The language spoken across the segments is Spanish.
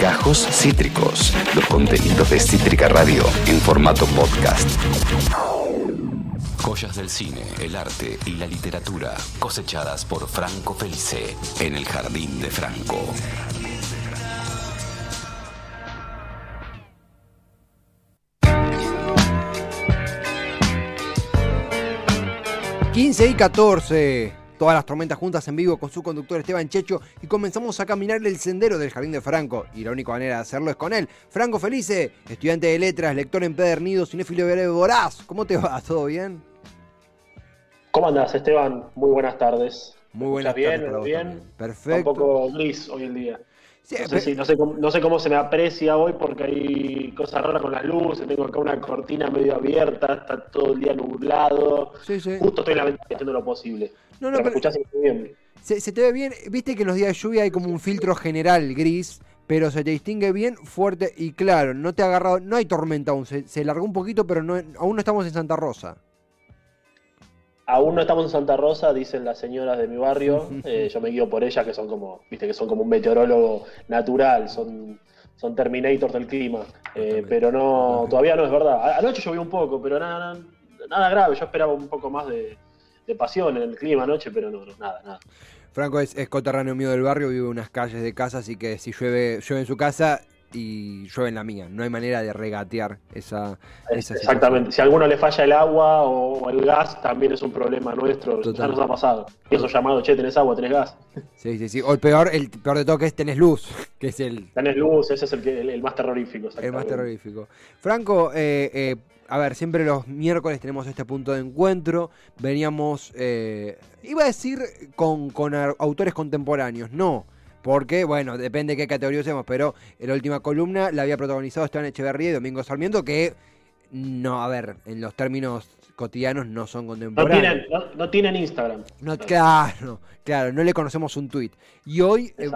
Gajos Cítricos, los contenidos de Cítrica Radio en formato podcast. Joyas del cine, el arte y la literatura cosechadas por Franco Felice en el Jardín de Franco. 15 y 14. Todas las tormentas juntas en vivo con su conductor Esteban Checho y comenzamos a caminar el sendero del Jardín de Franco. Y la única manera de hacerlo es con él. Franco Felice, estudiante de letras, lector empedernido, cinéfilo breve voraz. ¿Cómo te va? ¿Todo bien? ¿Cómo andas, Esteban? Muy buenas tardes. Muy buenas bien, tardes. bien? Perfecto. un poco gris hoy en día. Sí, no, sé si- no sé cómo, no sé cómo se me aprecia hoy porque hay cosas raras con las luces, tengo acá una cortina medio abierta, está todo el día nublado. Sí, sí. Justo estoy en la ventana haciendo lo posible. No, no, pero bien. Se, se te ve bien, viste que en los días de lluvia hay como un filtro general gris, pero se te distingue bien, fuerte y claro. No te ha agarrado, no hay tormenta aún, se, se largó un poquito, pero no, aún no estamos en Santa Rosa. Aún no estamos en Santa Rosa, dicen las señoras de mi barrio. eh, yo me guío por ellas, que son como, viste, que son como un meteorólogo natural, son, son Terminators del clima. Eh, pero no, todavía no es verdad. Anoche llovió un poco, pero nada, nada, nada grave. Yo esperaba un poco más de, de pasión en el clima anoche, pero no, no, nada, nada. Franco es, es coterráneo mío del barrio, vive en unas calles de casa, así que si llueve, llueve en su casa y llueve en la mía. No hay manera de regatear esa, esa Exactamente. Si a alguno le falla el agua o el gas, también es un problema nuestro. Total. Ya nos ha pasado. Y esos llamados, che, tenés agua, tenés gas. Sí, sí, sí. O el peor, el peor de todo que es tenés luz, que es el, Tenés luz, ese es el, que, el, el más terrorífico. el más terrorífico. Franco, eh, eh, a ver, siempre los miércoles tenemos este punto de encuentro. Veníamos, eh, iba a decir con, con autores contemporáneos, no. Porque, bueno, depende de qué categoría usemos, pero la última columna la había protagonizado Esteban Echeverría y Domingo Sarmiento, que, no, a ver, en los términos cotidianos no son No contemporáneos. tienen, no, no tienen Instagram. No, claro, claro, no le conocemos un tweet. Y hoy eh,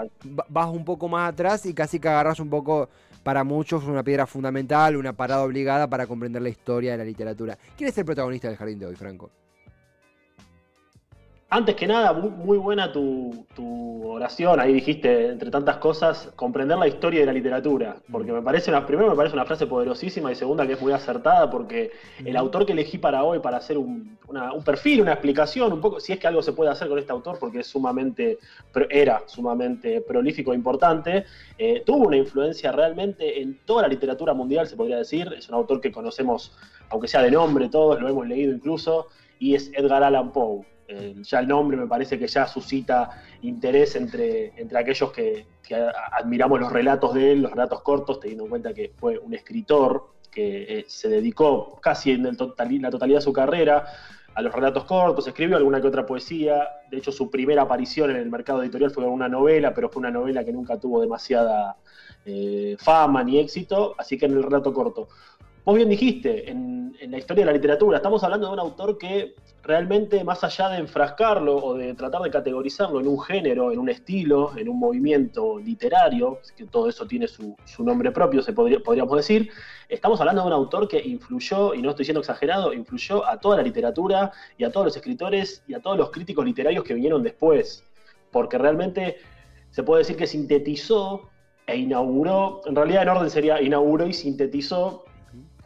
vas un poco más atrás y casi que agarras un poco, para muchos, una piedra fundamental, una parada obligada para comprender la historia de la literatura. ¿Quién es el protagonista del jardín de hoy, Franco? Antes que nada, muy, buena tu, tu oración. Ahí dijiste, entre tantas cosas, comprender la historia de la literatura. Porque me parece una, primero me parece una frase poderosísima y segunda que es muy acertada porque el autor que elegí para hoy, para hacer un, una- un perfil, una explicación, un poco, si es que algo se puede hacer con este autor, porque es sumamente, era sumamente prolífico e importante, eh, tuvo una influencia realmente en toda la literatura mundial, se podría decir. Es un autor que conocemos, aunque sea de nombre, todos lo hemos leído incluso, y es Edgar Allan Poe. Eh, ya el nombre me parece que ya suscita interés entre, entre aquellos que, admiramos los relatos de él, los relatos cortos, teniendo en cuenta que fue un escritor que eh, se dedicó casi en la totalidad de su carrera a los relatos cortos, escribió alguna que otra poesía, de hecho su primera aparición en el mercado editorial fue una novela, pero fue una novela que nunca tuvo demasiada eh, fama ni éxito, así que en el relato corto. Vos bien dijiste, en, la historia de la literatura, estamos hablando de un autor que realmente, más allá de enfrascarlo o de tratar de categorizarlo en un género, en un estilo, en un movimiento literario, que todo eso tiene su, su nombre propio, se podría, podríamos decir, estamos hablando de un autor que influyó, y no estoy siendo exagerado, influyó a toda la literatura y a todos los escritores y a todos los críticos literarios que vinieron después, porque realmente se puede decir que sintetizó e inauguró, en realidad en orden sería inauguró y sintetizó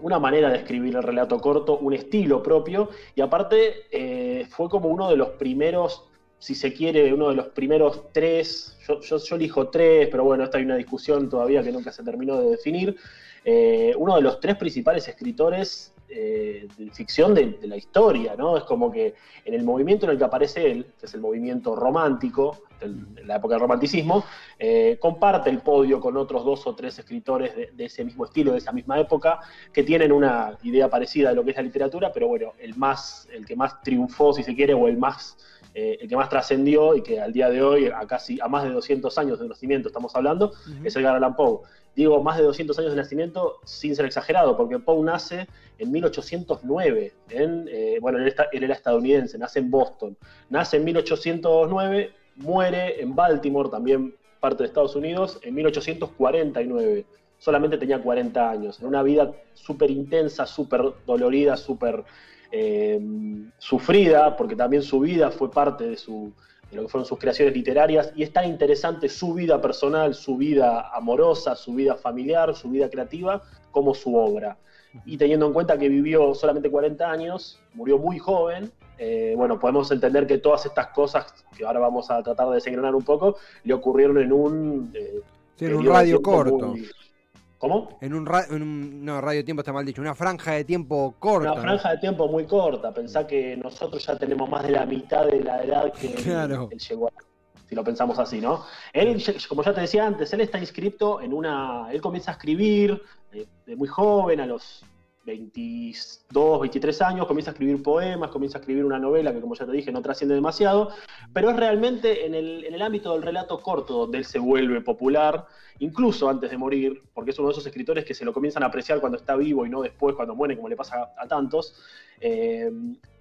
una manera de escribir el relato corto, un estilo propio, y aparte eh, fue como uno de los primeros, si se quiere, uno de los primeros tres, yo, yo, elijo tres, pero bueno, esta hay una discusión todavía que nunca se terminó de definir, eh, uno de los tres principales escritores eh, de ficción de, de la historia, ¿no? Es como que en el movimiento en el que aparece él, que es el movimiento romántico, de la época del romanticismo, eh, comparte el podio con otros dos o tres escritores de, de ese mismo estilo, de esa misma época, que tienen una idea parecida de lo que es la literatura, pero bueno, el más, el que más triunfó, si se quiere, o el más, eh, el que más trascendió y que al día de hoy, a casi a más de 200 años de nacimiento estamos hablando, es Edgar Allan Poe. Digo más de 200 años de nacimiento sin ser exagerado, porque Poe nace en 1809, en, eh, bueno, él, está- él era estadounidense, nace en Boston, nace en 1809, muere en Baltimore, también parte de Estados Unidos, en 1849. Solamente tenía 40 años, en una vida súper intensa, súper dolorida, súper eh, sufrida, porque también su vida fue parte de su, de lo que fueron sus creaciones literarias, y es tan interesante su vida personal, su vida amorosa, su vida familiar, su vida creativa, como su obra. Y teniendo en cuenta que vivió solamente 40 años, murió muy joven, eh, bueno, podemos entender que todas estas cosas, que ahora vamos a tratar de desengranar un poco, le ocurrieron en un... Eh, en un radio corto. ¿Cómo? En un, en no, radio tiempo está mal dicho, una franja de tiempo corta. Una franja de tiempo muy corta. Pensá que nosotros ya tenemos más de la mitad de la edad que él, llegó si lo pensamos así, ¿no? Él, como ya te decía antes, él está inscrito en una. Él comienza a escribir eh, de muy joven, a los 22, 23 años, comienza a escribir poemas, comienza a escribir una novela que, como ya te dije, no trasciende demasiado, pero es realmente en el, en el ámbito del relato corto donde él se vuelve popular, incluso antes de morir, porque es uno de esos escritores que se lo comienzan a apreciar cuando está vivo y no después cuando muere, como le pasa a, tantos. Eh,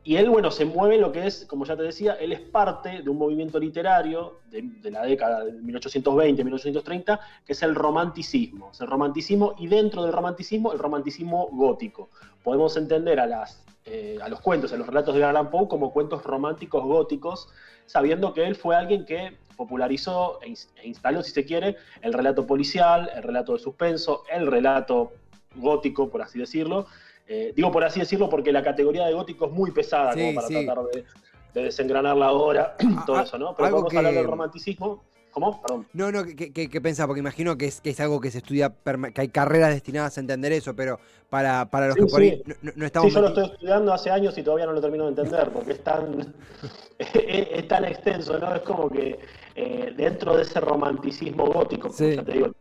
y él, bueno, se mueve lo que es, como ya te decía, él es parte de un movimiento literario de, la década de 1820, 1830, que es el romanticismo. Es el romanticismo y dentro del romanticismo, el romanticismo gótico. Podemos entender a, las, eh, a los cuentos, a los relatos de Allan Poe como cuentos románticos góticos, sabiendo que él fue alguien que popularizó e, e instaló, si se quiere, el relato policial, el relato de suspenso, el relato gótico, por así decirlo, eh, digo por así decirlo porque la categoría de gótico es muy pesada como para tratar de, de, desengranarla ahora, ah, todo ah, eso, ¿no? Pero vamos a hablar del romanticismo. ¿Cómo? Perdón. No, no, ¿qué, qué, pensás? Porque imagino que es, que es algo que se estudia, que hay carreras destinadas a entender eso, pero para, para los que por ahí no, estamos... Sí, yo lo estoy estudiando hace años y todavía no lo termino de entender, porque es tan, es, tan extenso, ¿no? Es como que eh, dentro de ese romanticismo gótico, ya te digo,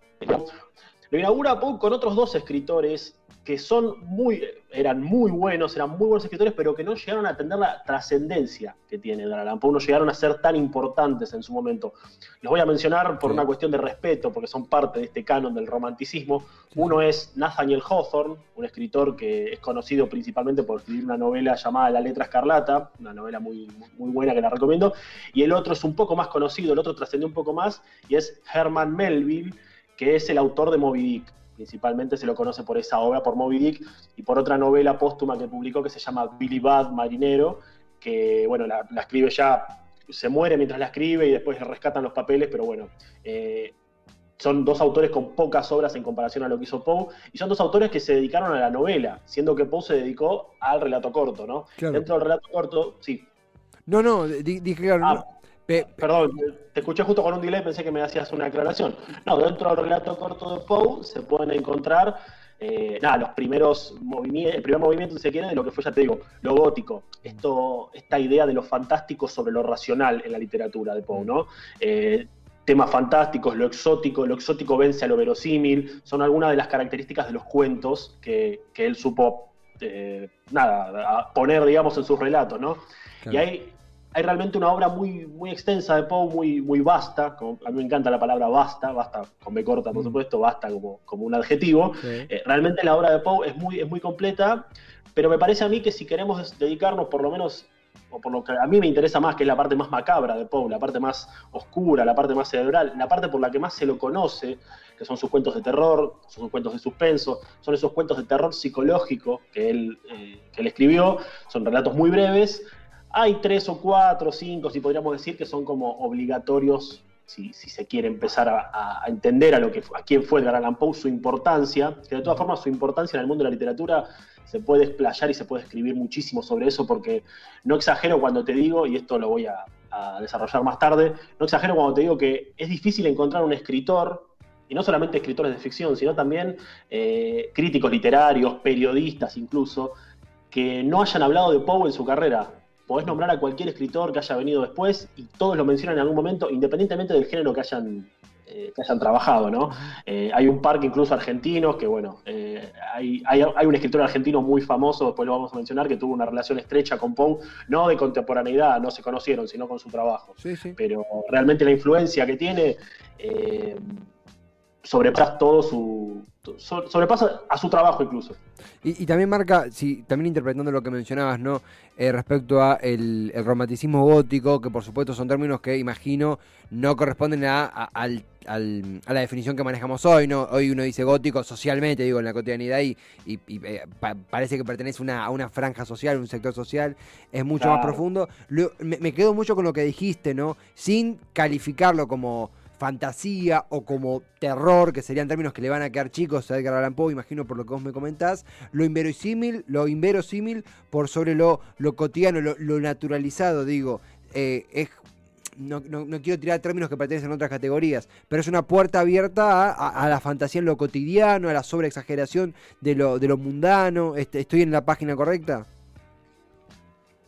lo inaugura Poe con otros dos escritores que son muy, eran muy buenos, eran muy buenos escritores, pero que no llegaron a tener la trascendencia que tiene Allan Poe, no llegaron a ser tan importantes en su momento. Los voy a mencionar por una cuestión de respeto, porque son parte de este canon del romanticismo. Uno es Nathaniel Hawthorne, un escritor que es conocido principalmente por escribir una novela llamada La letra escarlata, una novela muy, muy buena que la recomiendo. Y el otro es un poco más conocido, el otro trascendió un poco más, y es Herman Melville, que es el autor de Moby Dick principalmente se lo conoce por esa obra, por Moby Dick, y por otra novela póstuma que publicó que se llama Billy Bad Marinero, que bueno, la, escribe ya, se muere mientras la escribe y después rescatan los papeles, pero bueno, eh, son dos autores con pocas obras en comparación a lo que hizo Poe, y son dos autores que se dedicaron a la novela, siendo que Poe se dedicó al relato corto, ¿no? Dentro del relato corto, sí. No, no, dije claro. Ah, Perdón, te escuché justo con un delay, pensé que me hacías una aclaración. No, dentro del relato corto de Poe se pueden encontrar eh, nada, los primeros movimientos, el primer movimiento, si se quiere, de lo que fue, ya te digo, lo gótico. Esto, esta idea de lo fantástico sobre lo racional en la literatura de Poe, ¿no? Eh, temas fantásticos, lo exótico, lo exótico vence a lo verosímil, son algunas de las características de los cuentos que, él supo, eh, nada, poner, digamos, en sus relatos, ¿no? Y hay hay realmente una obra muy, muy extensa de Poe, muy, muy vasta. a mí me encanta la palabra vasta, basta con B corta, por mm. supuesto, basta como, como un adjetivo. Eh, realmente la obra de Poe es muy, es muy completa, pero me parece a mí que si queremos dedicarnos por lo menos, o por lo que a mí me interesa más, que es la parte más macabra de Poe, la parte más oscura, la parte más cerebral, la parte por la que más se lo conoce, que son sus cuentos de terror, son sus cuentos de suspenso, son esos cuentos de terror psicológico que él, eh, que él escribió, son relatos muy breves hay tres o cuatro, o cinco, si podríamos decir, que son como obligatorios, si, se quiere empezar a, entender a, lo que, a quién fue Edgar Allan Poe, su importancia, que de todas formas su importancia en el mundo de la literatura se puede explayar y se puede escribir muchísimo sobre eso, porque no exagero cuando te digo, y esto lo voy a, desarrollar más tarde, no exagero cuando te digo que es difícil encontrar un escritor y no solamente escritores de ficción, sino también eh, críticos literarios, periodistas incluso, que no hayan hablado de Poe en su carrera podés nombrar a cualquier escritor que haya venido después y todos lo mencionan en algún momento, independientemente del género que hayan, eh, hayan trabajado, ¿no? Eh, hay un par que incluso argentinos, que bueno, eh, hay, un escritor argentino muy famoso, después lo vamos a mencionar, que tuvo una relación estrecha con Poe, no de contemporaneidad, no se conocieron, sino con su trabajo. Pero realmente la influencia que tiene sobrepasa todo su. sobrepasa a su trabajo incluso. Y, también marca, sí, también interpretando lo que mencionabas, ¿no? Eh, respecto a el, romanticismo gótico, que por supuesto son términos que imagino no corresponden a, la definición que manejamos hoy, ¿no? Hoy uno dice gótico socialmente, digo, en la cotidianidad, y, eh, parece que pertenece a una franja social, un sector social, es mucho más profundo. me, me quedo mucho con lo que dijiste, ¿no? Sin calificarlo como fantasía o como terror, que serían términos que le van a quedar chicos a Edgar Allan Poe, imagino por lo que vos me comentás, lo inverosímil, lo inverosímil por sobre lo, lo cotidiano, lo, naturalizado, digo, eh, es no, quiero tirar términos que pertenecen a otras categorías, pero es una puerta abierta a, la fantasía en lo cotidiano, a la sobreexageración de lo, de lo mundano. Este, ¿Estoy en la página correcta?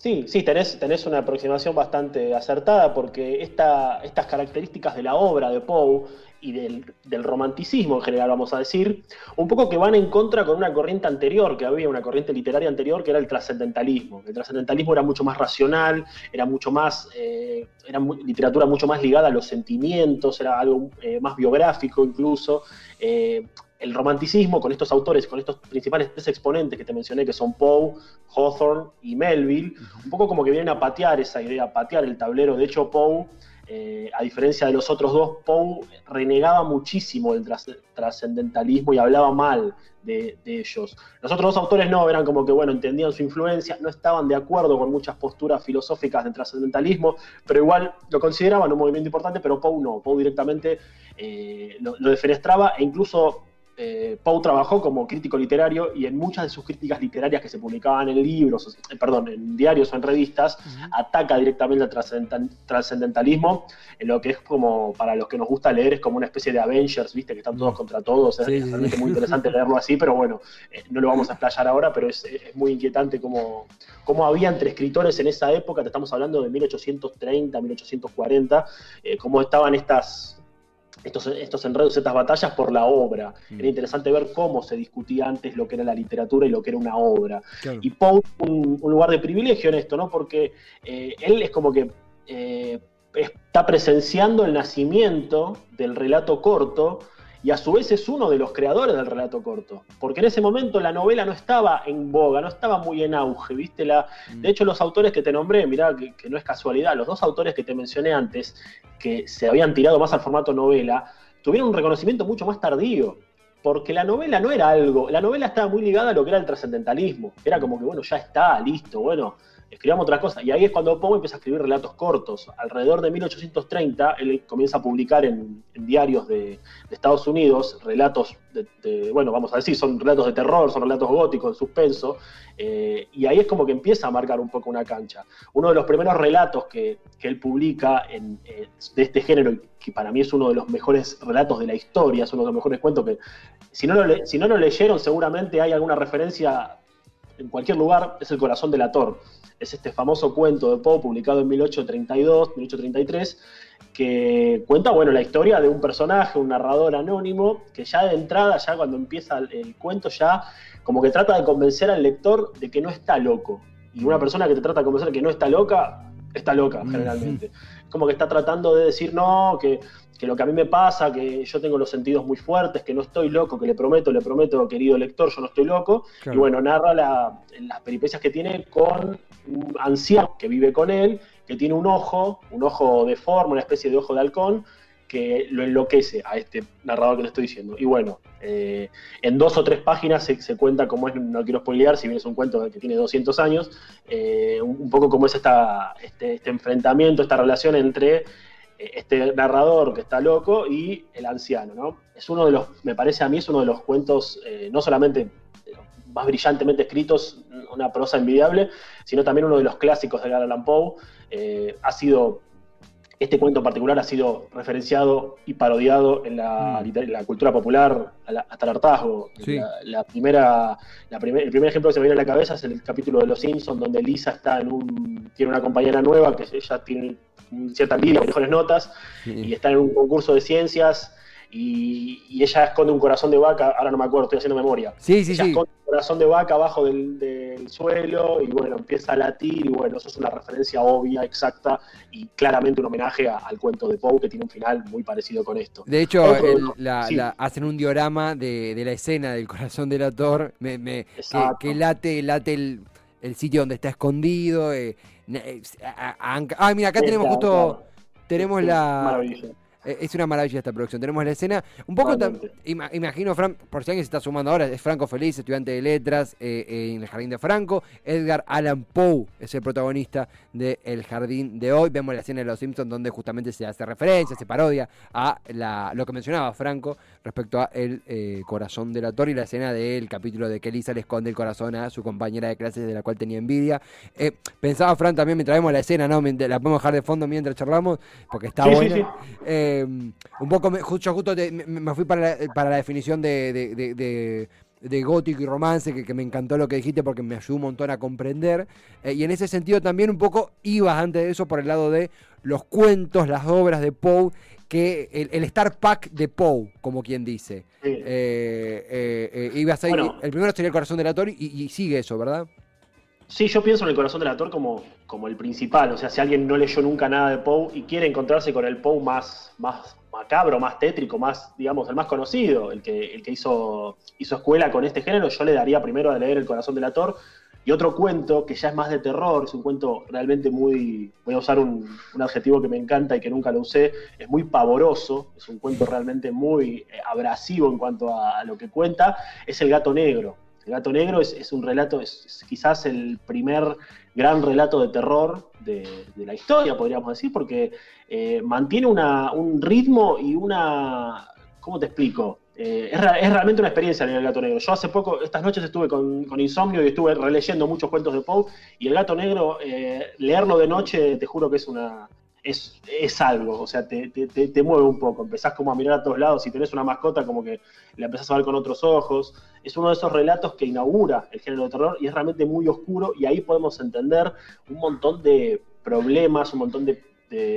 Sí, sí, tenés, tenés una aproximación bastante acertada porque esta, estas características de la obra de Poe y del, romanticismo en general, vamos a decir, un poco que van en contra con una corriente anterior que había, una corriente literaria anterior que era el trascendentalismo. El trascendentalismo era mucho más racional, era mucho más, eh, era literatura mucho más ligada a los sentimientos, era algo eh, más biográfico incluso. Eh, el romanticismo con estos autores, con estos principales tres exponentes que te mencioné, que son Poe, Hawthorne y Melville, un poco como que vienen a patear esa idea, a patear el tablero. De hecho, Poe, eh, a diferencia de los otros dos, Poe renegaba muchísimo del trascendentalismo y hablaba mal de, ellos. Los otros dos autores no, eran como que, bueno, entendían su influencia, no estaban de acuerdo con muchas posturas filosóficas del trascendentalismo, pero igual lo consideraban un movimiento importante, pero Poe no, Poe directamente eh, lo, lo defenestraba e incluso eh, Poe trabajó como crítico literario y en muchas de sus críticas literarias que se publicaban en libros, eh, perdón, en diarios o en revistas, ataca directamente al trascendentalismo, en lo que es como, para los que nos gusta leer, es como una especie de Avengers, viste, que están todos contra todos, es realmente muy interesante leerlo así, pero bueno, eh, no lo vamos a explayar ahora, pero es, muy inquietante cómo, cómo, había entre escritores en esa época, te estamos hablando de 1830, 1840, cómo estaban estas estos, estos enredos, estas batallas por la obra. Mm. Era interesante ver cómo se discutía antes lo que era la literatura y lo que era una obra. Y Poe, un, un, lugar de privilegio en esto, ¿no? Porque eh, él es como que eh, está presenciando el nacimiento del relato corto y a su vez es uno de los creadores del relato corto, porque en ese momento la novela no estaba en boga, no estaba muy en auge, ¿viste? La, mm. de hecho, los autores que te nombré, mirá que, no es casualidad, los dos autores que te mencioné antes, que se habían tirado más al formato novela, tuvieron un reconocimiento mucho más tardío, porque la novela no era algo, la novela estaba muy ligada a lo que era el trascendentalismo, era como que, bueno, ya está, listo, bueno, escribamos otra cosa. Y ahí es cuando Poe empieza a escribir relatos cortos. Alrededor de 1830, él comienza a publicar en, diarios de, Estados Unidos relatos, de, bueno, vamos a decir, son relatos de terror, son relatos góticos, de suspenso. Eh, y ahí es como que empieza a marcar un poco una cancha. Uno de los primeros relatos que, él publica eh, de este género, que para mí es uno de los mejores relatos de la historia, es uno de los mejores cuentos que, si no lo, si no lo leyeron, seguramente hay alguna referencia en cualquier lugar, es El corazón del ator es este famoso cuento de Poe publicado en 1832, 1833, que cuenta bueno, la historia de un personaje, un narrador anónimo, que ya de entrada, ya cuando empieza el, cuento, ya como que trata de convencer al lector de que no está loco. Y una persona que te trata de convencer de que no está loca, está loca generalmente. Como que está tratando de decir, no, que que lo que a mí me pasa, que yo tengo los sentidos muy fuertes, que no estoy loco, que le prometo, le prometo, querido lector, yo no estoy loco. Y bueno, narra las peripecias que tiene con un anciano que vive con él, que tiene un ojo, un ojo de forma, una especie de ojo de halcón, que lo enloquece a este narrador que le estoy diciendo. Y bueno, eh, en dos o tres páginas se, cuenta cómo es, no quiero spoilear, si bien es un cuento que tiene 200 años, eh, un, poco cómo es esta, este, este enfrentamiento, esta relación entre este narrador que está loco y el anciano, ¿no? Es uno de los, me parece a mí, es uno de los cuentos eh, no solamente más brillantemente escritos, una prosa envidiable, sino también uno de los clásicos de Edgar Allan Poe. Eh, ha sido, este cuento en particular ha sido referenciado y parodiado en la, mm. cultura popular hasta el hartazgo. La, primera, el primer ejemplo que se me viene a la cabeza es el capítulo de Los Simpsons, donde Lisa está en un, tiene una compañera nueva que ella tiene cierta envidia, mejores notas, y está en un concurso de ciencias y, ella esconde un corazón de vaca, ahora no me acuerdo, estoy haciendo memoria. Sí, sí, ella sí. esconde un corazón de vaca abajo del, del, suelo y bueno, empieza a latir y bueno, eso es una referencia obvia, exacta y claramente un homenaje a, al cuento de Poe que tiene un final muy parecido con esto. De hecho, el, la, sí. la, hacen un diorama de, de, la escena del corazón del actor, me, me, que, que, late, late el, el, sitio donde está escondido. Eh, eh, ah, mira, acá tenemos justo... Tenemos la... Maravilla. Es una maravilla esta producción. Tenemos la escena. Un poco ima, imagino, Fran, por si alguien se está sumando ahora, es Franco Feliz, estudiante de letras eh, eh, en el Jardín de Franco. Edgar Allan Poe es el protagonista de El Jardín de hoy. Vemos la escena de Los Simpsons donde justamente se hace referencia, se parodia a la, lo que mencionaba Franco respecto a El eh, Corazón del Actor y la escena del capítulo de que Lisa le esconde el corazón a su compañera de clases de la cual tenía envidia. Eh, pensaba, Fran, también mientras vemos la escena, ¿no? La podemos dejar de fondo mientras charlamos, porque está sí, buena. Sí, sí. Eh, un poco, justo, justo te, me, fui para la, para la definición de, de, de, de, de gótico y romance, que, que, me encantó lo que dijiste porque me ayudó un montón a comprender. Eh, y en ese sentido también un poco ibas antes de eso por el lado de los cuentos, las obras de Poe, que el, el Star Pack de Poe, como quien dice. Sí. Eh, eh, ibas ahí, bueno, el primero sería el corazón del actor y, y sigue eso, ¿verdad? Sí, yo pienso en el corazón del actor como, como el principal. O sea, si alguien no leyó nunca nada de Poe y quiere encontrarse con el Poe más, más macabro, más tétrico, más, digamos, el más conocido, el que, el que hizo, hizo escuela con este género, yo le daría primero a leer El corazón del actor. Y otro cuento que ya es más de terror, es un cuento realmente muy, voy a usar un, un adjetivo que me encanta y que nunca lo usé, es muy pavoroso, es un cuento realmente muy abrasivo en cuanto a, a lo que cuenta, es El gato negro. El gato negro es, un relato, es, quizás el primer gran relato de terror de, la historia, podríamos decir, porque eh, mantiene una, un ritmo y una. ¿Cómo te explico? Eh, es, es, realmente una experiencia leer El gato negro. Yo hace poco, estas noches estuve con, con insomnio y estuve releyendo muchos cuentos de Poe, y El gato negro, eh, leerlo de noche, te juro que es una es, es, algo, o sea, te, te, te, mueve un poco, empezás como a mirar a todos lados, si tenés una mascota como que la empezás a ver con otros ojos, es uno de esos relatos que inaugura el género de terror y es realmente muy oscuro y ahí podemos entender un montón de problemas, un montón de,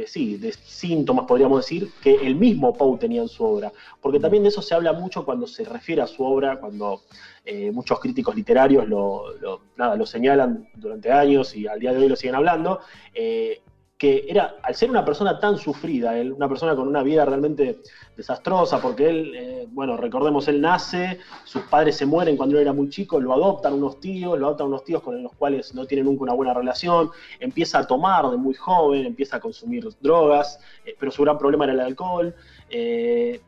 sí, de síntomas, podríamos decir, que el mismo Poe tenía en su obra, porque también de eso se habla mucho cuando se refiere a su obra, cuando eh, muchos críticos literarios lo, lo, nada, lo señalan durante años y al día de hoy lo siguen hablando, eh, que era, al ser una persona tan sufrida, él, una persona con una vida realmente desastrosa, porque él, eh, bueno, recordemos, él nace, sus padres se mueren cuando él era muy chico, lo adoptan unos tíos, lo adoptan unos tíos con los cuales no tienen nunca una buena relación, empieza a tomar de muy joven, empieza a consumir drogas, eh, pero su gran problema era el alcohol. Eh,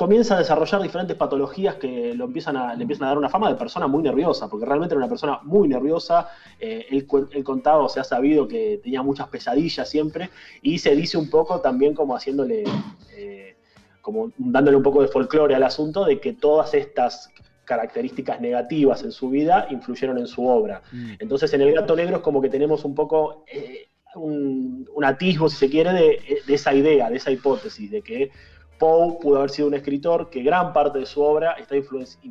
comienza a desarrollar diferentes patologías que lo empiezan a, le empiezan a dar una fama de persona muy nerviosa, porque realmente era una persona muy nerviosa. Eh, él, él, contaba, o se ha sabido que tenía muchas pesadillas siempre, y se dice un poco también como haciéndole, eh, como dándole un poco de folclore al asunto de que todas estas características negativas en su vida influyeron en su obra. Mm. Entonces en El Gato Negro es como que tenemos un poco... Eh, un, un, atisbo, si se quiere, de, de esa idea, de esa hipótesis, de que Poe pudo haber sido un escritor que gran parte de su obra está influenciada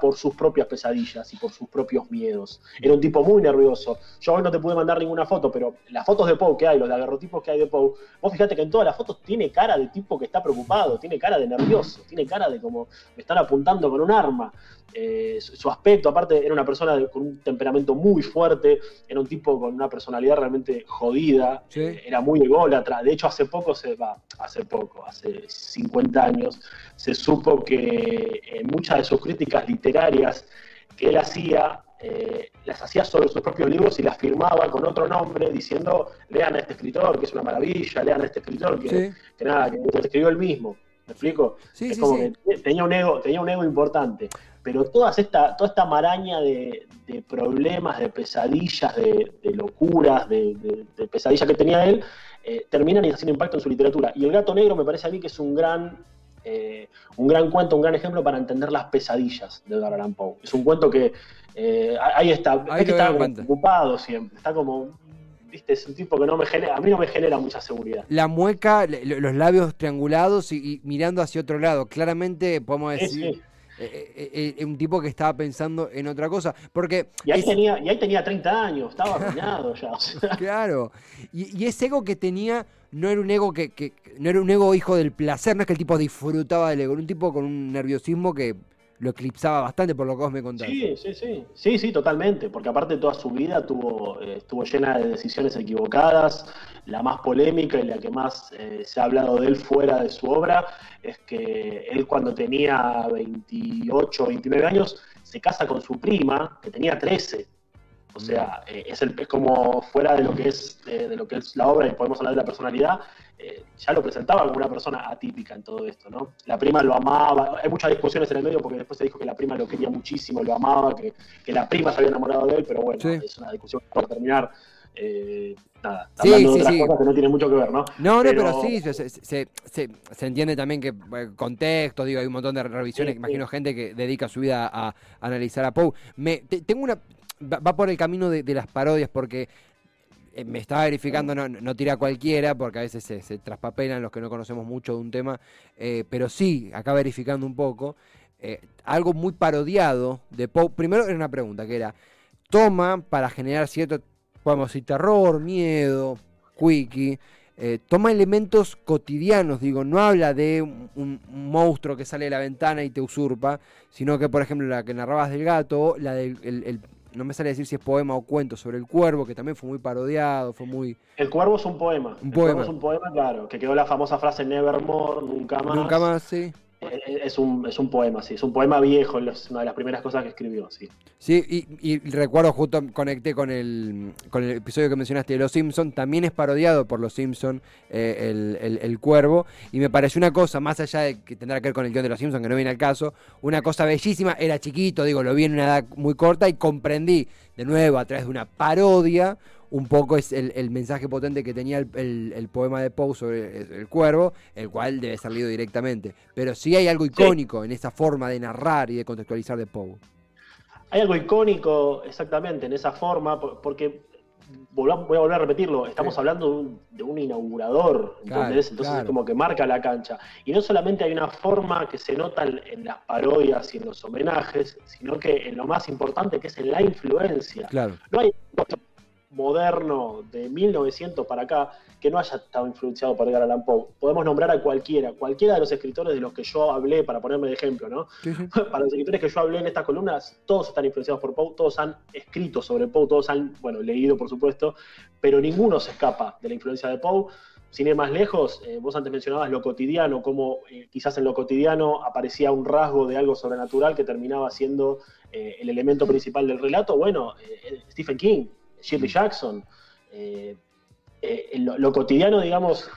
por sus propias pesadillas y por sus propios miedos. Era un tipo muy nervioso. Yo hoy no te pude mandar ninguna foto, pero las fotos de Poe que hay, los agarrotipos que hay de Poe, vos fíjate que en todas las fotos tiene cara de tipo que está preocupado, tiene cara de nervioso, tiene cara de como me están apuntando con un arma. Eh, su, su, aspecto, aparte, era una persona de, con un temperamento muy fuerte, era un tipo con una personalidad realmente jodida, sí. eh, era muy ególatra. De hecho, hace poco, se va, hace poco, hace 50 años, se supo que en muchas de sus críticas literarias que él hacía, eh, las hacía sobre sus propios libros y las firmaba con otro nombre, diciendo, lean a este escritor, que es una maravilla, lean a este escritor, que, sí. que nada, que escribió él mismo. ¿Me explico? Sí, es sí, como que tenía un ego, tenía un ego importante. Pero todas esta, toda esta maraña de, de problemas, de pesadillas, de, de locuras, de, de, pesadillas que tenía él, eh, terminan haciendo impacto en su literatura. Y El Gato Negro me parece a mí que es un gran, eh, un gran cuento, un gran ejemplo para entender las pesadillas de Edgar Allan Poe. Es un cuento que eh, ahí está, ahí que está ocupado siempre, está como ¿viste? Es un tipo que no me genera, a mí no me genera mucha seguridad. La mueca, los labios triangulados y, y mirando hacia otro lado. Claramente podemos decir. Sí, sí. Eh, eh, un tipo que estaba pensando en otra cosa. Porque y, ahí tenía, y ahí tenía 30 años, estaba arruinado ya. Claro. Y, ese ego que tenía no era un ego que, que, no era un ego hijo del placer, no es que el tipo disfrutaba del ego, era un tipo con un nerviosismo que lo eclipsaba bastante por lo que vos me contaste. Sí, sí, sí, sí, sí, totalmente, porque aparte toda su vida tuvo, eh, estuvo llena de decisiones equivocadas, la más polémica y la que más eh, se ha hablado de él fuera de su obra es que él cuando tenía 28, 29 años se casa con su prima, que tenía 13. O sea, mm. eh, es, el, es, como fuera de lo que es de lo que es la obra y podemos hablar de la personalidad, eh, ya lo presentaba como una persona atípica en todo esto, ¿no? La prima lo amaba, hay muchas discusiones en el medio porque después se dijo que la prima lo quería muchísimo, lo amaba, que, la prima se había enamorado de él, pero bueno, es una discusión por terminar. Eh, nada, hablando de otras cosas que no tienen mucho que ver, ¿no? No, no, pero, sí, se, entiende también que contexto, digo, hay un montón de revisiones, imagino gente que dedica su vida a, analizar a Poe. Me, tengo una, va, por el camino de, de, las parodias, porque me estaba verificando, no, no tira cualquiera, porque a veces se, traspapelan los que no conocemos mucho de un tema, eh, pero sí, acá verificando un poco, eh, algo muy parodiado de Poe. Primero era una pregunta que era, toma para generar cierto, podemos decir, terror, miedo, quickie, toma elementos cotidianos, digo, no habla de un, monstruo que sale de la ventana y te usurpa, sino que, por ejemplo, la que narrabas del gato, la del el, no me sale decir si es poema o cuento sobre el cuervo, que también fue muy parodiado, fue muy... El cuervo es un poema. Un poema. es un poema, claro, que quedó la famosa frase Nevermore, nunca más. Nunca más, sí. Es un, es un poema, sí, es un poema viejo, es una de las primeras cosas que escribió, sí. Sí, y, recuerdo justo conecté con el, con el episodio que mencionaste de Los Simpsons, también es parodiado por Los Simpsons eh, el, cuervo, y me pareció una cosa, más allá de que tendrá que ver con el guion de Los Simpsons, que no viene al caso, una cosa bellísima, era chiquito, digo, lo vi en una edad muy corta y comprendí de nuevo a través de una parodia un poco es el, mensaje potente que tenía el, poema de Poe sobre el, cuervo, el cual debe ser leído directamente. Pero sí hay algo icónico en esa forma de narrar y de contextualizar de Poe. Hay algo icónico exactamente en esa forma, porque voy a volver a repetirlo, estamos hablando de un, inaugurador, Entonces es como que marca la cancha. Y no solamente hay una forma que se nota en, las parodias y en los homenajes, sino que en lo más importante que es en la influencia. Claro. No hay moderno de 1900 para acá que no haya estado influenciado por Edgar Allan Poe. Podemos nombrar a cualquiera, cualquiera de los escritores de los que yo hablé, para ponerme de ejemplo, ¿no? Para los escritores que yo hablé en estas columnas, todos están influenciados por Poe, todos han escrito sobre Poe, todos han, bueno, leído por supuesto, pero ninguno se escapa de la influencia de Poe. Sin ir más lejos, eh, vos antes mencionabas lo cotidiano, como eh, quizás en lo cotidiano aparecía un rasgo de algo sobrenatural que terminaba siendo eh, el elemento principal del relato. Bueno, Stephen King, Shirley Jackson. Eh, eh, lo, cotidiano, digamos,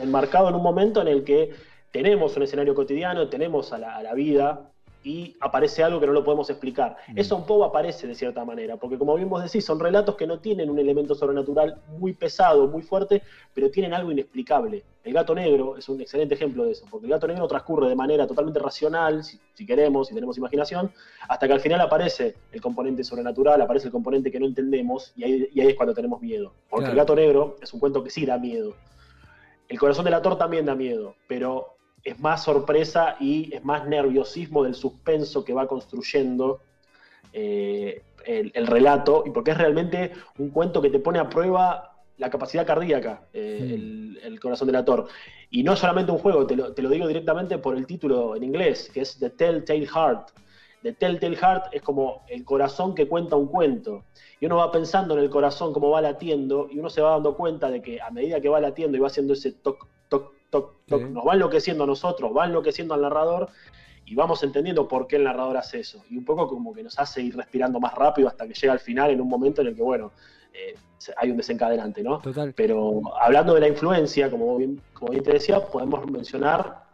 enmarcado en un momento en el que tenemos un escenario cotidiano, tenemos a la vida, y aparece algo que no lo podemos explicar. Mm. Eso un poco aparece de cierta manera, porque como bien vos decís, son relatos que no tienen un elemento sobrenatural muy pesado, muy fuerte, pero tienen algo inexplicable. El gato negro es un excelente ejemplo de eso, porque el gato negro transcurre de manera totalmente racional, si, queremos, si tenemos imaginación, hasta que al final aparece el componente sobrenatural, aparece el componente que no entendemos, y ahí, es cuando tenemos miedo. Porque el gato negro es un cuento que sí da miedo. El corazón del ator también da miedo, pero es más sorpresa y es más nerviosismo del suspenso que va construyendo eh, el, relato, y porque es realmente un cuento que te pone a prueba la capacidad cardíaca, eh, el, corazón del actor. Y no solamente un juego, te lo, te lo, digo directamente por el título en inglés, que es The Telltale Heart. The Telltale Heart es como el corazón que cuenta un cuento. Y uno va pensando en el corazón, cómo va latiendo, y uno se va dando cuenta de que a medida que va latiendo y va haciendo ese toc, toc, nos va enloqueciendo a nosotros, va enloqueciendo al narrador y vamos entendiendo por qué el narrador hace eso. Y un poco como que nos hace ir respirando más rápido hasta que llega al final en un momento en el que, bueno, eh, hay un desencadenante, ¿no? Pero hablando de la influencia, como bien, como bien te decía, podemos mencionar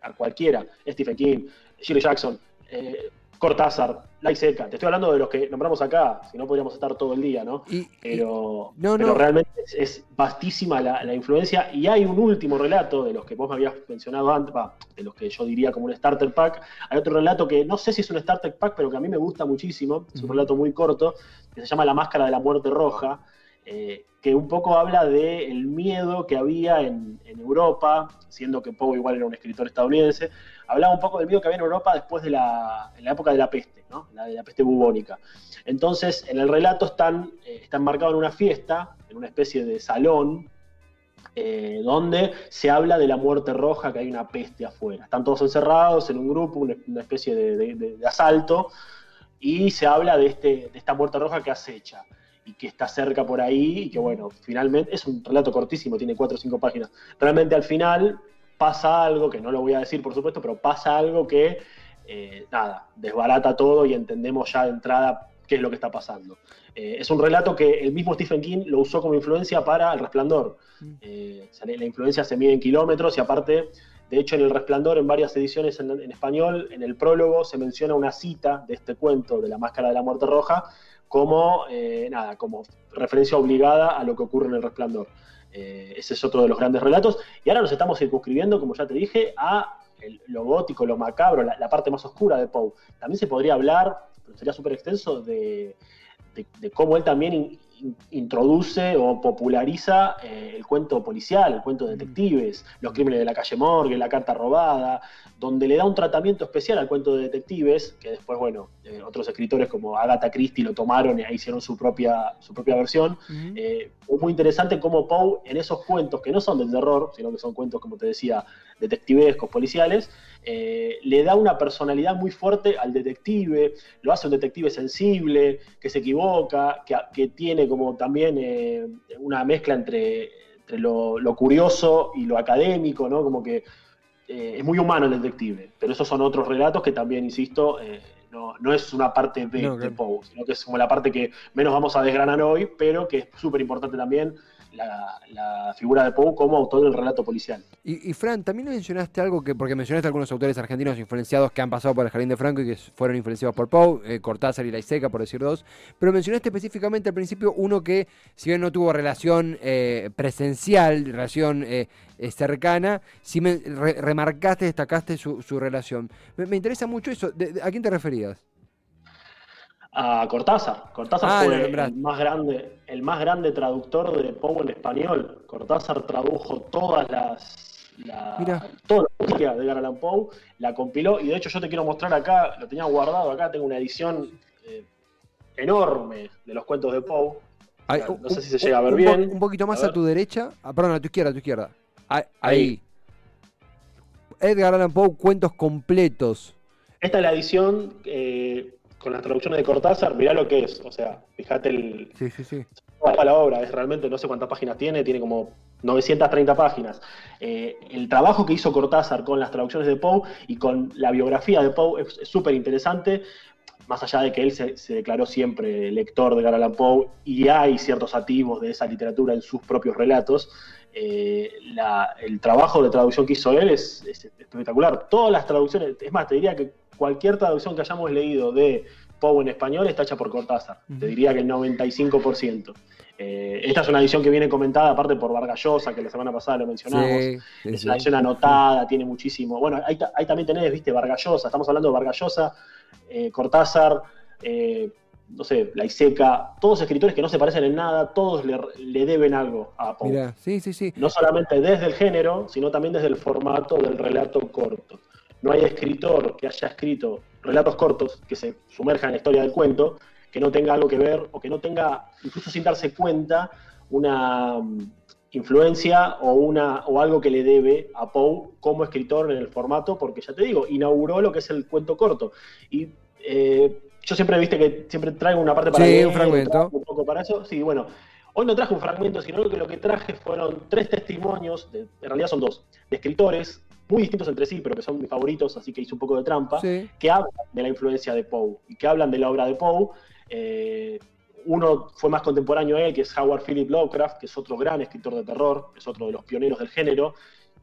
a cualquiera, Stephen King, Shirley Jackson, eh, Cortázar, la Seca. Te estoy hablando de los que nombramos acá, si no podríamos estar todo el día, ¿no? pero, realmente es, vastísima la, influencia. Y hay un último relato de los que vos me habías mencionado antes, de los que yo diría como un starter pack. Hay otro relato que no sé si es un starter pack, pero que a mí me gusta muchísimo. Es un relato muy corto, que se llama La Máscara de la Muerte Roja. Eh, que un poco habla del miedo que había en, Europa, siendo que Poe igual era un escritor estadounidense, hablaba un poco del miedo que había en Europa después de la, en la época de la peste, ¿no? la, de la peste bubónica. Entonces, en el relato están, eh, están marcados en una fiesta, en una especie de salón, eh, donde se habla de la muerte roja, que hay una peste afuera. Están todos encerrados en un grupo, una, especie de, asalto, y se habla de, este, de esta muerte roja que acecha y que está cerca por ahí, y que bueno, finalmente es un relato cortísimo, tiene cuatro o cinco páginas. Realmente al final pasa algo, que no lo voy a decir por supuesto, pero pasa algo que, eh, nada, desbarata todo y entendemos ya de entrada qué es lo que está pasando. Eh, es un relato que el mismo Stephen King lo usó como influencia para El Resplandor. Mm. Eh, la influencia se mide en kilómetros y aparte, de hecho en El Resplandor, en varias ediciones en, español, en el prólogo se menciona una cita de este cuento de la Máscara de la Muerte Roja como, eh, nada, como referencia obligada a lo que ocurre en El Resplandor. Ese es otro de los grandes relatos. Y ahora nos estamos circunscribiendo, como ya te dije, a lo gótico, lo macabro, la, la parte más oscura de Poe. También se podría hablar, pero sería súper extenso, de de, cómo él también introduce o populariza eh, el cuento policial, el cuento de detectives, los crímenes de la calle Morgue, la carta robada, donde le da un tratamiento especial al cuento de detectives, que después, bueno, eh, otros escritores como Agatha Christie lo tomaron y ahí hicieron su propia, su propia versión. Eh, es muy interesante cómo Poe en esos cuentos, que no son del terror, sino que son cuentos, como te decía, detectivescos, policiales, le da una personalidad muy fuerte al detective, lo hace un detective sensible, que se equivoca, que, que tiene como también eh, una mezcla entre, lo, curioso y lo académico, ¿no? Como que eh, es muy humano el detective, pero esos son otros relatos que también, insisto, eh, no, es una parte de, de Poe, sino que es como la parte que menos vamos a desgranar hoy, pero que es súper importante también la, figura de Poe como autor del relato policial. Y, Fran, también mencionaste algo que, porque mencionaste algunos autores argentinos influenciados que han pasado por el Jardín de Franco y que fueron influenciados por Poe, eh, Cortázar y La Iseca, por decir dos, pero mencionaste específicamente al principio uno que, si bien no tuvo relación eh, presencial, relación eh, cercana, sí me remarcaste, destacaste su, relación. Me, interesa mucho eso. ¿A quién te referías? A Cortázar. Cortázar ah, fue el más, grande, el más grande traductor de Poe en español. Cortázar tradujo todas las, la, toda la música de Edgar Allan Poe, la compiló y de hecho yo te quiero mostrar acá, lo tenía guardado acá, tengo una edición eh, enorme de los cuentos de Poe. no sé si se llega a ver bien. un poquito más a, tu derecha, ah, perdón, a tu izquierda, a tu izquierda. Ahí. Edgar Allan Poe, cuentos completos. Esta es la edición eh, con las traducciones de Cortázar, mirá lo que es. O sea, fíjate el. Sí, sí, sí. la obra, es realmente, no sé cuántas páginas tiene, tiene como 930 páginas. Eh, el trabajo que hizo Cortázar con las traducciones de Poe y con la biografía de Poe es súper interesante, más allá de que él se, declaró siempre lector de Edgar Poe y hay ciertos activos de esa literatura en sus propios relatos. Eh, el trabajo de traducción que hizo él es, es espectacular. Todas las traducciones, es más, te diría que cualquier traducción que hayamos leído de Poe en español está hecha por Cortázar. Te diría que el 95%. Eh, esta es una edición que viene comentada aparte por Vargallosa, que la semana pasada lo mencionamos. es una edición anotada, tiene muchísimo. Bueno, ahí, también tenés, viste, Vargallosa. Estamos hablando de Vargallosa, eh, Cortázar, eh, no sé, La Iseca, todos escritores que no se parecen en nada, todos le, deben algo a Poe. sí, sí, sí. No solamente desde el género, sino también desde el formato del relato corto no hay escritor que haya escrito relatos cortos que se sumerjan en la historia del cuento, que no tenga algo que ver o que no tenga, incluso sin darse cuenta, una mm, influencia o, una, o algo que le debe a Poe como escritor en el formato, porque ya te digo, inauguró lo que es el cuento corto. Y eh, yo siempre viste que siempre traigo una parte para sí, un fragmento. Un poco para eso. Sí, bueno. Hoy no traje un fragmento, sino que lo que traje fueron tres testimonios, en realidad son dos, de escritores muy distintos entre sí, pero que son mis favoritos, así que hice un poco de trampa, que hablan de la influencia de Poe y que hablan de la obra de Poe. Eh, uno fue más contemporáneo a él, que es Howard Philip Lovecraft, que es otro gran escritor de terror, es otro de los pioneros del género,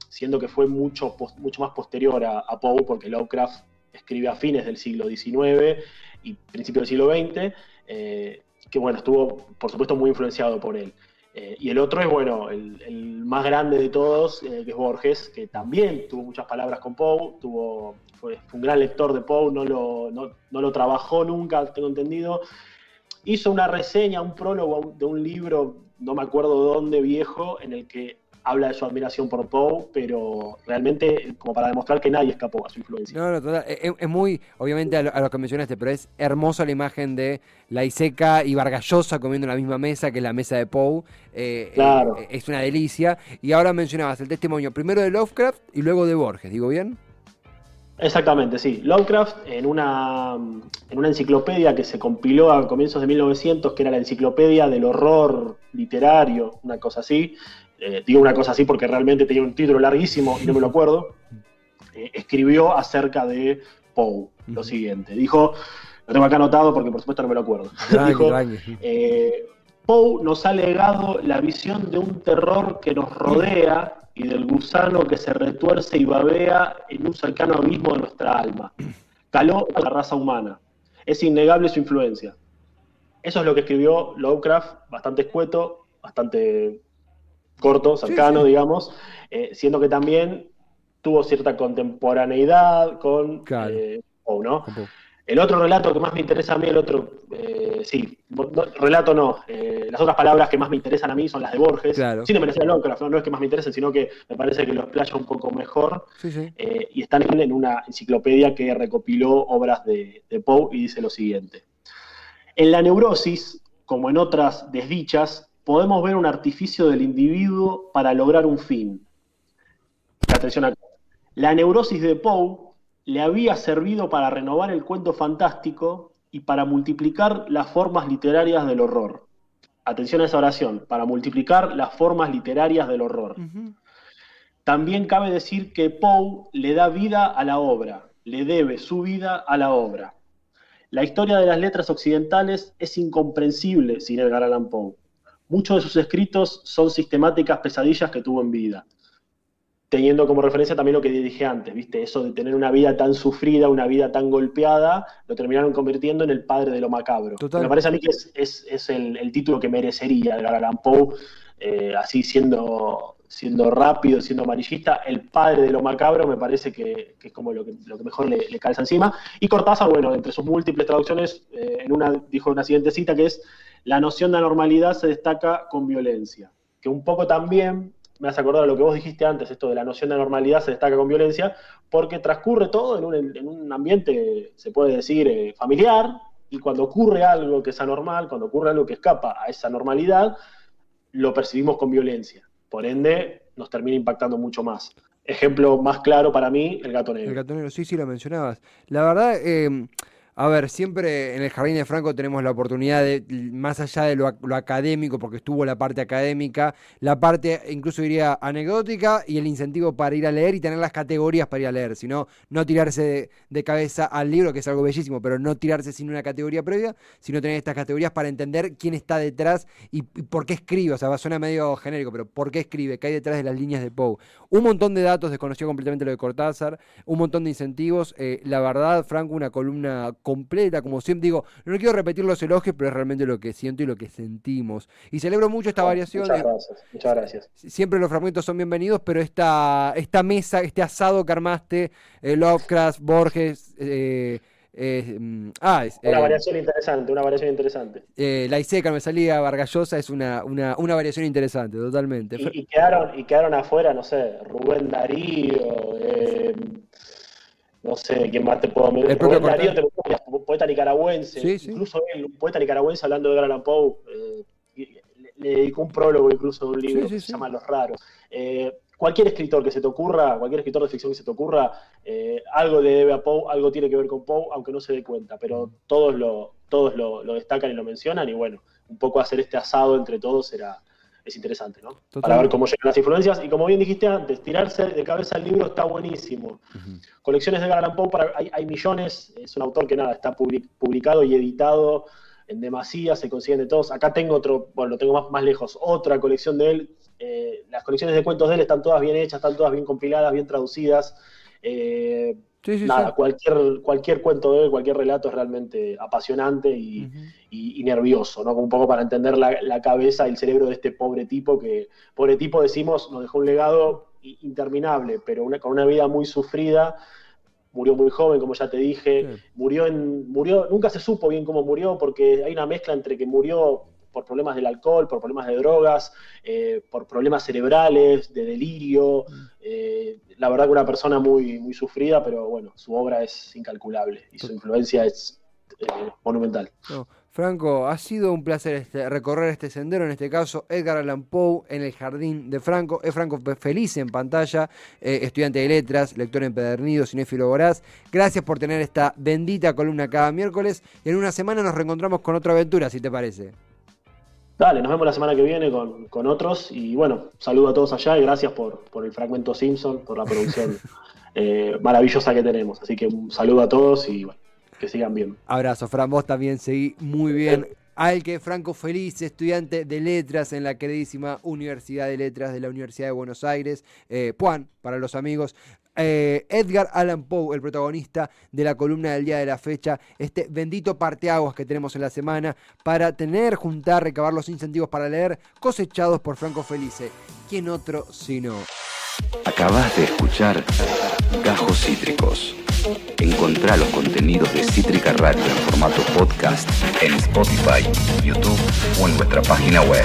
siendo que fue mucho, mucho más posterior a, Poe, porque Lovecraft escribe a fines del siglo XIX y principios del siglo XX, eh, que bueno, estuvo por supuesto muy influenciado por él. Eh, y el otro es, bueno, el, más grande de todos, eh, que es Borges, que también tuvo muchas palabras con Poe, tuvo, fue, un gran lector de Poe, no lo, no, lo trabajó nunca, tengo entendido. Hizo una reseña, un prólogo de un libro, no me acuerdo dónde, viejo, en el que habla de su admiración por Poe, pero realmente como para demostrar que nadie escapó a su influencia. No, no, total. Es, es muy, obviamente, a lo, a lo que mencionaste, pero es hermosa la imagen de la Iseca y Vargallosa comiendo en la misma mesa que la mesa de Poe. Eh, Claro. eh, es una delicia. Y ahora mencionabas el testimonio primero de Lovecraft y luego de Borges, ¿digo bien? Exactamente, sí. Lovecraft en una, en una enciclopedia que se compiló a comienzos de 1900, que era la enciclopedia del horror literario, una cosa así. Eh, digo una cosa así porque realmente tenía un título larguísimo y no me lo acuerdo. Eh, escribió acerca de Poe lo siguiente. Dijo, lo tengo acá anotado porque por supuesto no me lo acuerdo. Dijo, eh, Poe nos ha legado la visión de un terror que nos rodea y del gusano que se retuerce y babea en un cercano abismo de nuestra alma. Caló a la raza humana. Es innegable su influencia. Eso es lo que escribió Lovecraft, bastante escueto, bastante corto, cercano, sí. digamos, eh, siendo que también tuvo cierta contemporaneidad con Claro. eh, Poe, ¿no? Con Poe. El otro relato que más me interesa a mí, el otro, eh, sí, no, relato no, las otras palabras que más me interesan a mí son las de Borges, Claro. sin merecer Lovecraft, ¿no? no es que más me interesen, sino que me parece que los playa un poco mejor, Sí, sí. y están en una enciclopedia que recopiló obras de, de Poe y dice lo siguiente. En la neurosis, como en otras desdichas, podemos ver un artificio del individuo para lograr un fin. Atención acá. La neurosis de Poe le había servido para renovar el cuento fantástico y para multiplicar las formas literarias del horror. Atención a esa oración, para multiplicar las formas literarias del horror. También cabe decir que Poe le da vida a la obra, le debe su vida a la obra. La historia de las letras occidentales es incomprensible sin Edgar Allan Poe. Muchos de sus escritos son sistemáticas pesadillas que tuvo en vida. Teniendo como referencia también lo que dije antes, ¿viste? Eso de tener una vida tan sufrida, una vida tan golpeada, lo terminaron convirtiendo en el padre de lo macabro. Total. Me parece a mí que es, es- es el, el título que merecería Edgar Allan Poe, eh, así siendo, siendo rápido, siendo amarillista, el padre de lo macabro me parece que, que es como lo que, lo que mejor le, le calza encima. Y Cortázar, bueno, entre sus múltiples traducciones, eh, en una dijo una siguiente cita que es, la noción de anormalidad se destaca con violencia. Que un poco también me hace acordar a lo que vos dijiste antes, esto de la noción de anormalidad se destaca con violencia, porque transcurre todo en un, en un ambiente, se puede decir, eh, familiar, y cuando ocurre algo que es anormal, cuando ocurre algo que escapa a esa normalidad, lo percibimos con violencia. Por ende, nos termina impactando mucho más. Ejemplo más claro para mí, el gato negro. El gatonero, sí, sí, lo mencionabas. La verdad, eh, a ver, siempre en el Jardín de Franco tenemos la oportunidad de, más allá de lo, ac- lo académico, porque estuvo la parte académica, la parte, incluso diría, anecdótica y el incentivo para ir a leer y tener las categorías para ir a leer, sino no tirarse de, cabeza al libro, que es algo bellísimo, pero no tirarse sin una categoría previa, sino tener estas categorías para entender quién está detrás y, y por qué escribe. O sea, suena medio genérico, pero por qué escribe, qué hay detrás de las líneas de Poe. Un montón de datos, desconoció completamente lo de Cortázar, un montón de incentivos. eh, la verdad, Franco, una columna completa, como siempre digo, no quiero repetir los elogios, pero es realmente lo que siento y lo que sentimos. Y celebro mucho esta variación. Muchas gracias, muchas gracias. Siempre los fragmentos son bienvenidos, pero esta, esta mesa, este asado que armaste, eh, Lovecraft, Borges, eh, eh, mm, ah, es, Una variación interesante, una variación interesante. la Iseca me salía Vargallosa, es una, una, una variación interesante, totalmente. Y, y quedaron, y quedaron afuera, no sé, Rubén Darío, eh, no sé, ¿quién más te puedo El propio Darío, te poeta nicaragüense, Sí, sí. incluso él, un poeta nicaragüense hablando de Allan Poe, eh, le, le dedicó un prólogo incluso de un libro Sí, que se llama Los Raros. Eh, cualquier escritor que se te ocurra, cualquier escritor de ficción que se te ocurra, eh, algo le debe a Poe, algo tiene que ver con Poe, aunque no se dé cuenta, pero todos lo, todos lo, lo destacan y lo mencionan, y bueno, un poco hacer este asado entre todos era, es interesante, ¿no? Para ver cómo llegan las influencias, y como bien dijiste antes, tirarse de cabeza el libro está buenísimo. Colecciones de Edgar para- hay, hay millones, es un autor que nada, está public- publicado y editado en demasía, se consiguen de todos. Acá tengo otro, bueno, lo tengo más, más lejos, otra colección de él. Eh, las colecciones de cuentos de él están todas bien hechas, están todas bien compiladas, bien traducidas. Eh, Sí, sí, nada, sí. cualquier, cualquier cuento de él, cualquier relato es realmente apasionante y. y- y nervioso, ¿no? Un poco para entender la, la cabeza y el cerebro de este pobre tipo que, pobre tipo decimos, nos dejó un legado interminable, pero una- con una vida muy sufrida, murió muy joven, como ya te dije, Sí. murió en, murió, nunca se supo bien cómo murió, porque hay una mezcla entre que murió por problemas del alcohol, por problemas de drogas, eh, por problemas cerebrales, de delirio. Eh, la verdad que una persona muy, muy sufrida, pero bueno, su obra es incalculable y su influencia es monumental. Franco, ha sido un placer este, recorrer este sendero, en este caso Edgar Allan Poe en el jardín de Franco. Es Franco feliz en pantalla, eh, estudiante de letras, lector empedernido, cinéfilo voraz. Gracias por tener esta bendita columna cada miércoles y en una semana nos reencontramos con otra aventura, si te parece. Dale, nos vemos la semana que viene con, otros y bueno, saludo a todos allá y gracias por, el fragmento Simpson, por la producción eh, maravillosa que tenemos. Así que un saludo a todos y bueno que sigan bien. Abrazo, Fran, vos también seguí muy bien. Al que Franco Feliz, estudiante de letras en la queridísima Universidad de Letras de la Universidad de Buenos Aires, eh, Puan, para los amigos. Eh, Edgar Allan Poe, el protagonista de la columna del día de la fecha, este bendito parteaguas que tenemos en la semana para tener, juntar, recabar los incentivos para leer, cosechados por Franco Felice. ¿Quién otro sino? Acabas de escuchar Gajos Cítricos. Encontrá los contenidos de Cítrica Radio en formato podcast en Spotify, YouTube o en nuestra página web.